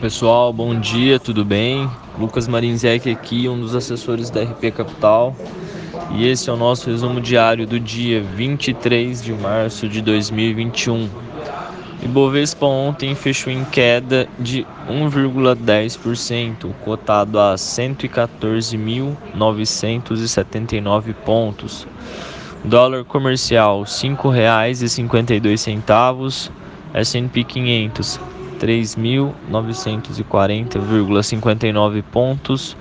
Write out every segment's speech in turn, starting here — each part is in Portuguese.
Pessoal, bom dia, tudo bem? Lucas Marinzec aqui, um dos assessores da RP Capital. E esse é o nosso resumo diário do dia 23 de março de 2021. Ibovespa ontem fechou em queda de 1,10%, cotado a 114.979 pontos. Dólar comercial R$ 5,52, S&P 500 3.940,59 pontos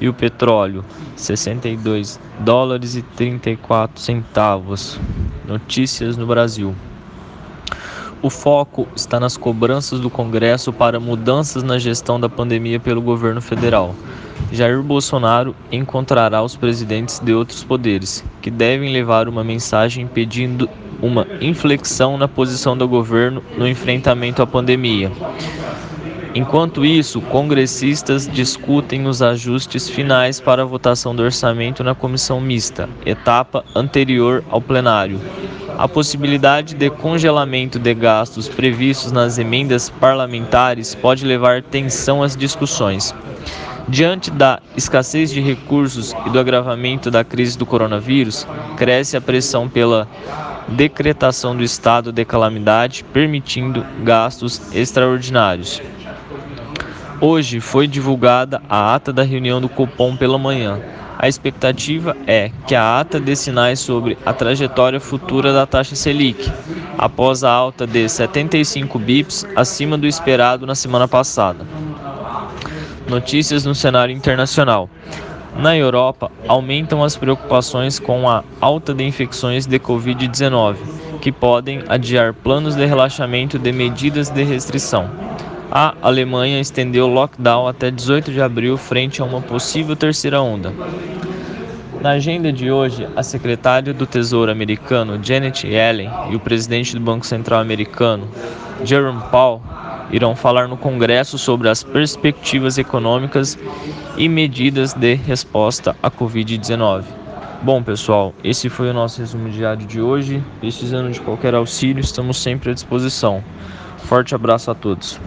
e o petróleo 62 dólares e 34 centavos. Notícias no Brasil. O foco está nas cobranças do Congresso para mudanças na gestão da pandemia pelo governo federal. Jair Bolsonaro encontrará os presidentes de outros poderes, que devem levar uma mensagem pedindo uma inflexão na posição do governo no enfrentamento à pandemia. Enquanto isso, congressistas discutem os ajustes finais para a votação do orçamento na comissão mista, etapa anterior ao plenário. A possibilidade de congelamento de gastos previstos nas emendas parlamentares pode levar tensão às discussões. Diante da escassez de recursos e do agravamento da crise do coronavírus, cresce a pressão pela decretação do estado de calamidade, permitindo gastos extraordinários. Hoje foi divulgada a ata da reunião do Copom pela manhã. A expectativa é que a ata dê sinais sobre a trajetória futura da taxa Selic, após a alta de 75 bips acima do esperado na semana passada. Notícias no cenário internacional. Na Europa, aumentam as preocupações com a alta de infecções de Covid-19, que podem adiar planos de relaxamento de medidas de restrição. A Alemanha estendeu o lockdown até 18 de abril frente a uma possível terceira onda. Na agenda de hoje, a secretária do Tesouro americano Janet Yellen e o presidente do Banco Central americano Jerome Powell irão falar no Congresso sobre as perspectivas econômicas e medidas de resposta à Covid-19. Bom, pessoal, esse foi o nosso resumo diário de hoje. Precisando de qualquer auxílio, estamos sempre à disposição. Forte abraço a todos.